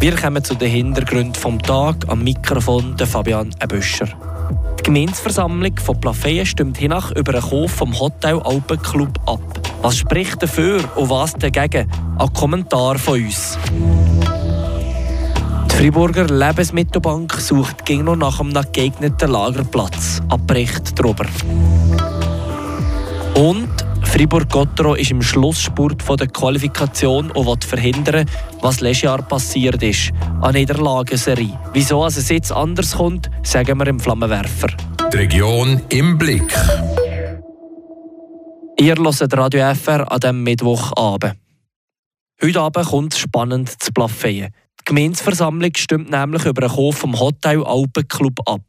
Wir kommen zu den Hintergründen vom Tag am Mikrofon der Fabian Ebüscher. Die Gemeinsversammlung von Plafeyen stimmt hiernach über einen Kauf vom Hotel Alpenclub ab. Was spricht dafür und was dagegen? Ein Kommentar von uns. Die Friburger Lebensmittelbank sucht gegen noch nach einem geeigneten Lagerplatz. Ein Bericht darüber. Und Fribourg-Gottero ist im Schlussspurt von der Qualifikation und will verhindern, was letztes Jahr passiert ist. Eine Niederlagenserie. Wieso es jetzt anders kommt, sagen wir im Flammenwerfer. Die Region im Blick. Ihr hört Radio FR an diesem Mittwochabend. Heute Abend kommt es spannend zu Plafeyen. Die Gemeinsversammlung stimmt nämlich über den Kauf vom Hotel Alpenclub ab.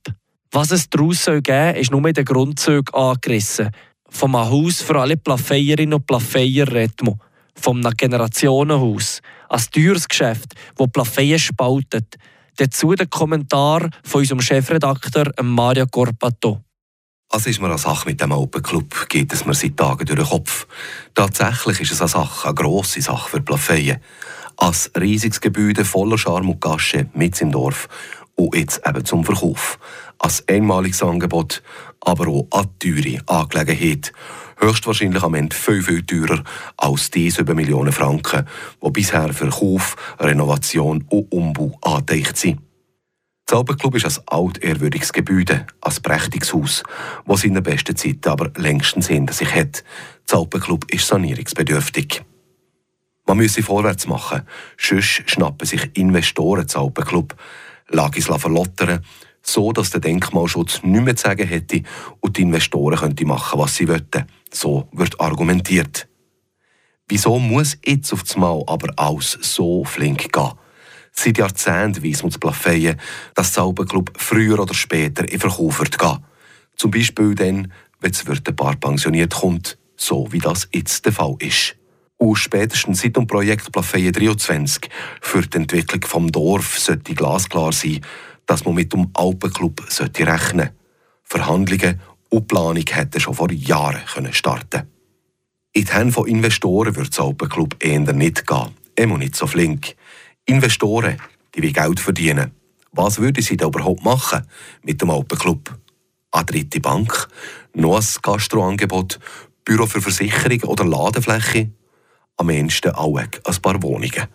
Was es daraus geben soll, ist nur in den Grundzügen angerissen vom Haus für alle Plafeierinnen und Plafeier redet man. Vom Generationenhaus. Ein teures Geschäft, das Plafeien spaltet. Dazu der Kommentar von unserem Chefredakteur Mario Corpato. Also ist mir eine Sache mit dem Open Club, geht es mir seit Tagen durch den Kopf. Tatsächlich ist es eine Sache, eine grosse Sache für Plafeyen. Als riesiges Gebäude voller Charme und Gasche mit im Dorf und jetzt eben zum Verkauf. Als einmaliges Angebot, aber auch eine teure Angelegenheit. Höchstwahrscheinlich am Ende viel, viel teurer als die 7 Millionen Franken, die bisher für Kauf, Renovation und Umbau angedacht sind. Das Alpenclub ist ein altehrwürdiges Gebäude, ein prächtiges Haus, das seine besten Zeiten aber längstens hinter sich hat. Das Alpenclub ist sanierungsbedürftig. Man müsse vorwärts machen, sonst schnappen sich Investoren das Alpenclub, Lagis verlottern, so dass der Denkmalschutz nicht mehr zu sagen hätte und die Investoren könnten machen, was sie wollen. So wird argumentiert. Wieso muss jetzt auf Mal aber alles so flink gehen? Seit Jahrzehnten weiss man zu Plafeyen, dass der Alpenclub früher oder später in Verkauf wird gehen. Zum Beispiel dann, wenn das Wirtepaar pensioniert kommt, so wie das jetzt der Fall ist. Und spätestens seit dem Projekt Plafeyen 23 für die Entwicklung vom Dorf sollte glasklar sein, dass man mit dem Alpenclub rechnen sollte. Verhandlungen und Planung hätten schon vor Jahren starten können. In die Hände von Investoren wird das Alpenclub eher nicht gehen. Immer nicht so flink. Investoren, die will Geld verdienen. Was würden sie da überhaupt machen mit dem Alpenclub? Eine dritte Bank? Noch ein Gastroangebot? Büro für Versicherung oder Ladefläche? Am ehesten auch ein paar Wohnungen.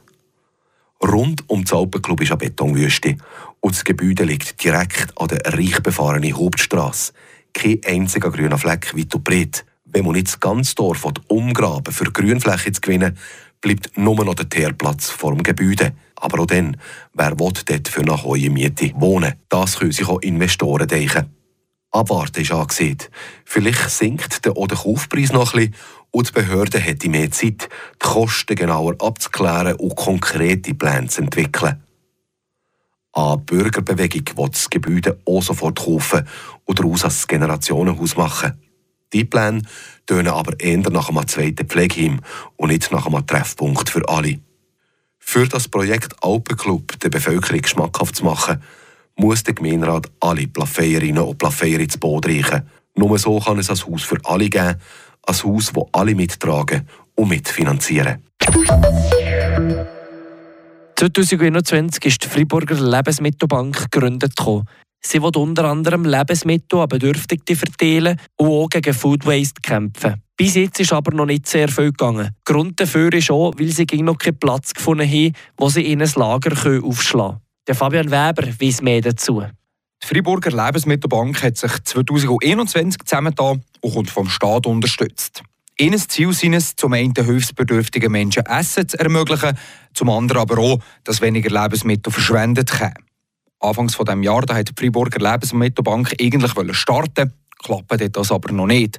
Rund um das Alpenclub ist eine Betonwüste und das Gebäude liegt direkt an der reich befahrenen Hauptstraße. Kein einziger grüner Fleck weit und breit. Wenn man nicht das ganze Dorf umgraben für Grünfläche zu gewinnen, bleibt nur noch der Teerplatz vor dem Gebäude. Aber auch dann, wer will dort für eine hohe Miete wohnen? Das können sich auch Investoren denken. Abwarten ist angesehen. Vielleicht sinkt der, auch der Kaufpreis noch ein bisschen und die Behörde hätte mehr Zeit, die Kosten genauer abzuklären und konkrete Pläne zu entwickeln. Eine Bürgerbewegung will das Gebäude auch sofort kaufen und daraus ein Generationenhaus machen. Die Pläne tönen aber eher nach einem zweiten Pflegeheim und nicht nach einem Treffpunkt für alle. Für das Projekt Alpenclub der Bevölkerung schmackhaft zu machen, muss der Gemeinderat alle Plafeierinnen und Plafeier ins Boot reichen. Nur so kann es ein Haus für alle geben, ein Haus, das alle mittragen und mitfinanzieren. 2021 ist die Friburger Lebensmittelbank gegründet. Sie will unter anderem Lebensmittel an Bedürftige verteilen und auch gegen Food Waste kämpfen. Bis jetzt ist aber noch nicht sehr viel gegangen. Grund dafür ist auch, weil sie noch keinen Platz gefunden haben, wo sie in ein Lager aufschlagen können. Der Fabian Weber weiß mehr dazu. Die Friburger Lebensmittelbank hat sich 2021 zusammengetan und kommt vom Staat unterstützt. Ihnen Ziel ist es, zum einen hilfsbedürftigen Menschen Essen zu ermöglichen, zum anderen aber auch, dass weniger Lebensmittel verschwendet werden. Anfangs dieses Jahres hat die Friburger Lebensmittelbank eigentlich starten klappt das aber noch nicht.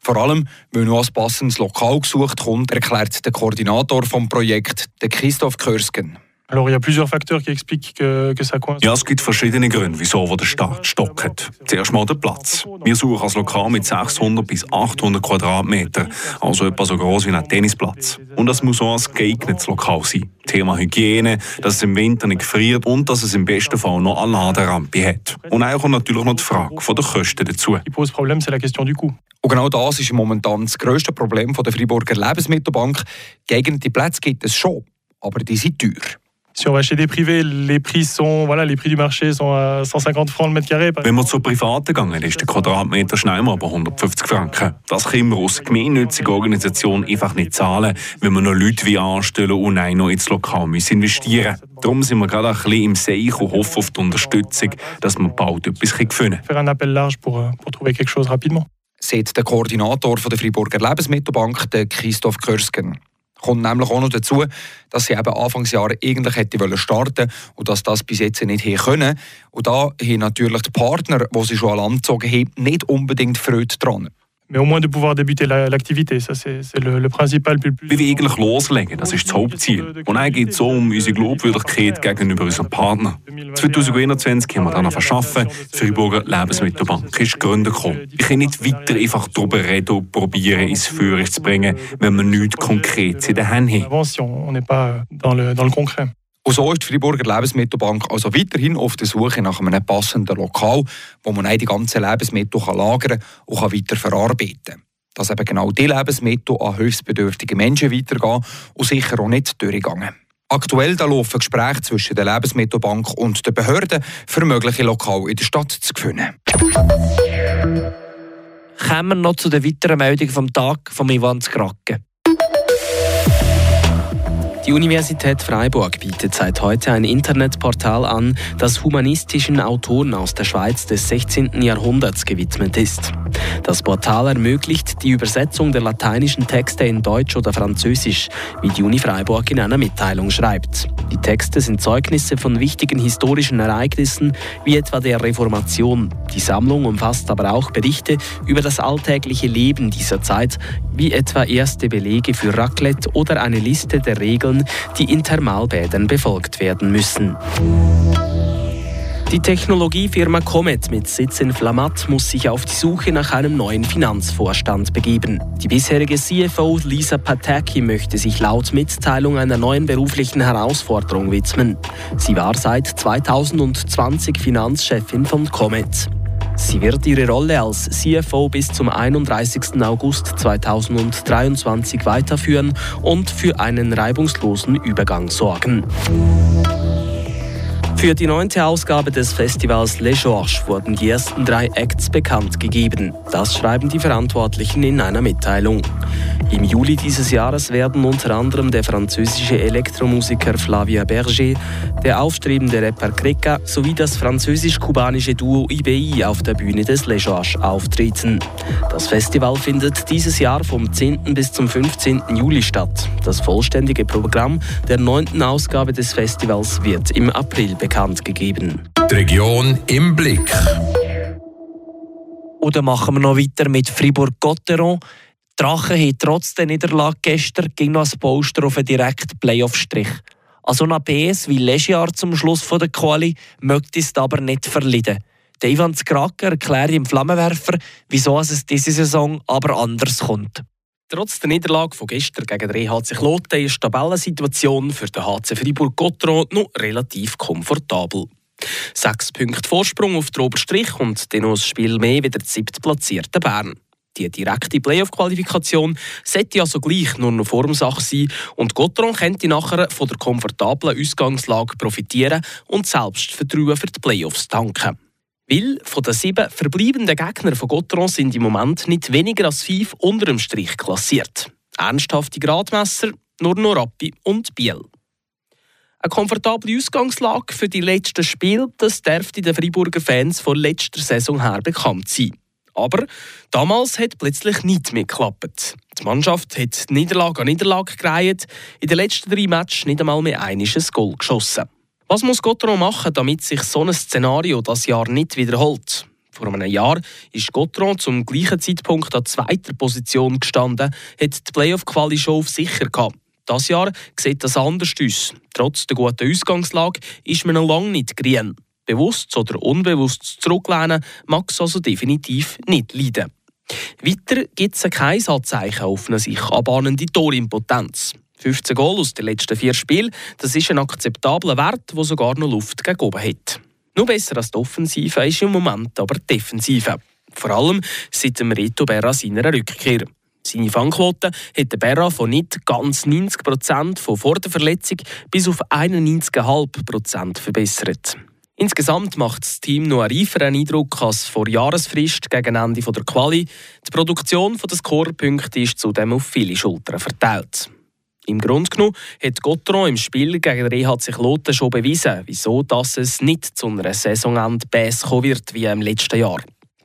Vor allem, weil noch ein passendes Lokal gesucht kommt, erklärt der Koordinator des Projekts, Christoph Körsken. Alors, il y a plusieurs facteurs qui expliquent que, que ça coince. Ja, es gibt verschiedene Gründe, wieso wo der Staat stockt. Zuerst mal der Platz. Wir suchen ein Lokal mit 600 bis 800 Quadratmetern, also etwa so groß wie ein Tennisplatz. Und das muss auch ein geeignetes Lokal sein. Thema Hygiene, dass es im Winter nicht friert und dass es im besten Fall noch eine Laderampe hat. Und auch kommt natürlich noch die Frage von der Kosten dazu. Und genau das ist momentan das grösste Problem der Freiburger Lebensmittelbank. Geeignete Plätze gibt es schon, aber die sind teuer. Si on va chez des privés, les prix sont, voilà, les prix du marché sont à 150 francs le mètre carré. Wenn wir zu Privaten gehen, ist der Quadratmeter schnell mal bei 150 Franken. Das können wir aus gemeinnütziger Organisation einfach nicht zahlen, wenn wir noch Leute wie anstellen und auch noch ins Lokal müssen investieren müssen. Darum sind wir gerade ein bisschen im Seich und hoffen auf die Unterstützung, dass wir bald etwas finden Faire un appel large pour, euh, pour trouver quelque chose rapidement. Sagt der Koordinator von der Freiburger Lebensmittelbank, Christoph Körsken. Kommt nämlich auch noch dazu, dass sie eben Anfangsjahr eigentlich hätte wollen starten und dass das bis jetzt nicht hier können. Und da haben natürlich die Partner, die sie schon an Land haben, nicht unbedingt Freude dran. Mais au moins de pouvoir débuter la- l'activité, ça c'est le, le principal. Wir eigentlich loslegen, das ist das Hauptziel. Und dann geht es so um unsere Glaubwürdigkeit gegenüber unseren Partnern. 2021 haben wir dann verschaffen. Die Freiburger Lebensmittelbank ist gegründet gekommen. Ich kann nicht weiter einfach darüber reden und probieren, ins Führer zu bringen, wenn wir nichts Konkretes in den Händen haben. Und so ist die Freiburger Lebensmittelbank also weiterhin auf der Suche nach einem passenden Lokal, wo man die ganzen Lebensmittel lagern und kann weiter verarbeiten kann. Dass eben genau die Lebensmittel an hilfsbedürftige Menschen weitergehen und sicher auch nicht durchgehen. Aktuell da laufen Gespräche zwischen der Lebensmittelbank und den Behörden für mögliche Lokale in der Stadt zu gewinnen. Kommen wir noch zu den weiteren Meldungen vom Tag von Ivan Skrake. Die Universität Freiburg bietet seit heute ein Internetportal an, das humanistischen Autoren aus der Schweiz des 16. Jahrhunderts gewidmet ist. Das Portal ermöglicht die Übersetzung der lateinischen Texte in Deutsch oder Französisch, wie die Uni Freiburg in einer Mitteilung schreibt. Die Texte sind Zeugnisse von wichtigen historischen Ereignissen, wie etwa der Reformation. Die Sammlung umfasst aber auch Berichte über das alltägliche Leben dieser Zeit, wie etwa erste Belege für Raclette oder eine Liste der Regeln, die in Thermalbädern befolgt werden müssen. Die Technologiefirma Comet mit Sitz in Flamatt muss sich auf die Suche nach einem neuen Finanzvorstand begeben. Die bisherige CFO Lisa Pataki möchte sich laut Mitteilung einer neuen beruflichen Herausforderung widmen. Sie war seit 2020 Finanzchefin von Comet. Sie wird ihre Rolle als CFO bis zum 31. August 2023 weiterführen und für einen reibungslosen Übergang sorgen. Für die neunte Ausgabe des Festivals Les Georges wurden die ersten drei Acts bekannt gegeben. Das schreiben die Verantwortlichen in einer Mitteilung. Im Juli dieses Jahres werden unter anderem der französische Elektromusiker Flavia Berger, der aufstrebende Rapper Kreka sowie das französisch-kubanische Duo IBI auf der Bühne des Les Georges auftreten. Das Festival findet dieses Jahr vom 10. bis zum 15. Juli statt. Das vollständige Programm der neunten Ausgabe des Festivals wird im April bekannt gegeben. Die Region im Blick. Dann machen wir noch weiter mit Fribourg-Gotteron. Drachen haben trotz der Niederlage gestern ging noch ein Poster auf einen direkten Playoff-Strich. Also nach BS wie Legiar zum Schluss von der Quali möchte es aber nicht verleiden. Der Ivan Skraker erklärt im Flammenwerfer, wieso es diese Saison aber anders kommt. Trotz der Niederlage von gestern gegen den EHC Kloten ist die Tabellensituation für den HC Fribourg-Gotteron noch relativ komfortabel. Sechs Punkte Vorsprung auf den Oberstrich und dann noch ein Spiel mehr wie der siebtplatzierte Bern. Die direkte Playoff-Qualifikation sollte also gleich nur noch Formsache sein und Gotteron könnte nachher von der komfortablen Ausgangslage profitieren und Selbstvertrauen für die Playoffs tanken. Weil von den sieben verbleibenden Gegnern von Gotteron sind im Moment nicht weniger als fünf unter dem Strich klassiert. Ernsthafte Gradmesser, nur noch Rappi und Biel. Eine komfortable Ausgangslage für die letzten Spiele, das dürfte den Freiburger Fans von letzter Saison her bekannt sein. Aber damals hat plötzlich nichts mehr geklappt. Die Mannschaft hat Niederlage an Niederlage gereiht, in den letzten drei Matches nicht einmal mehr ein Goal geschossen. Was muss Gotteron machen, damit sich so ein Szenario das Jahr nicht wiederholt? Vor einem Jahr ist Gotteron zum gleichen Zeitpunkt an zweiter Position gestanden, hat die Playoff-Quali schon auf sicher gehabt. Das Jahr sieht das anders aus. Trotz der guten Ausgangslage ist man noch lange nicht grün. Bewusst oder unbewusst zurücklehnen mag es also definitiv nicht leiden. Weiter gibt es kein Anzeichen auf eine sich anbahnende Torimpotenz. 15 Goal aus den letzten vier Spielen, das ist ein akzeptabler Wert, der sogar noch Luft gegen oben hat. Nur besser als die Offensive ist im Moment aber die Defensive. Vor allem seit dem Reto Berra seiner Rückkehr. Seine Fangquote hat der Berra von nicht ganz 90 Prozent von vor der Verletzung bis auf 91,5 Prozent verbessert. Insgesamt macht das Team noch einen reiferen Eindruck als vor Jahresfrist gegen Ende der Quali. Die Produktion der Scorepunkte ist zudem auf viele Schultern verteilt. Im Grunde genommen hat Gotteron im Spiel gegen den EHC Kloten schon bewiesen, wieso dass es nicht zu einer Bass kommen wird wie im letzten Jahr.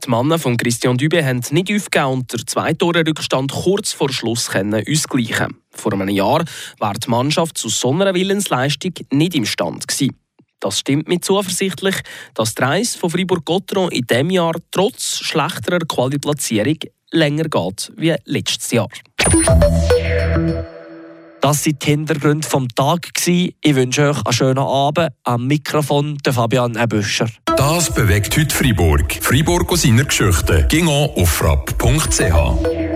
Die Männer von Christian Dübe haben nicht aufgegeben und der zwei Tore Rückstand kurz vor Schluss ausgleichen Vor einem Jahr war die Mannschaft zu so einer Willensleistung nicht imstand gewesen. Das stimmt mir zuversichtlich, dass die Reise von Fribourg-Gotteron in diesem Jahr trotz schlechterer Qualiplatzierung länger geht wie letztes Jahr. Das sind die Hintergründe vom Tag. Ich wünsche euch einen schönen Abend. Am Mikrofon der Fabian Ebüscher. Das bewegt heute Freiburg. Freiburg aus seiner Geschichte. Ging auf frapp.ch.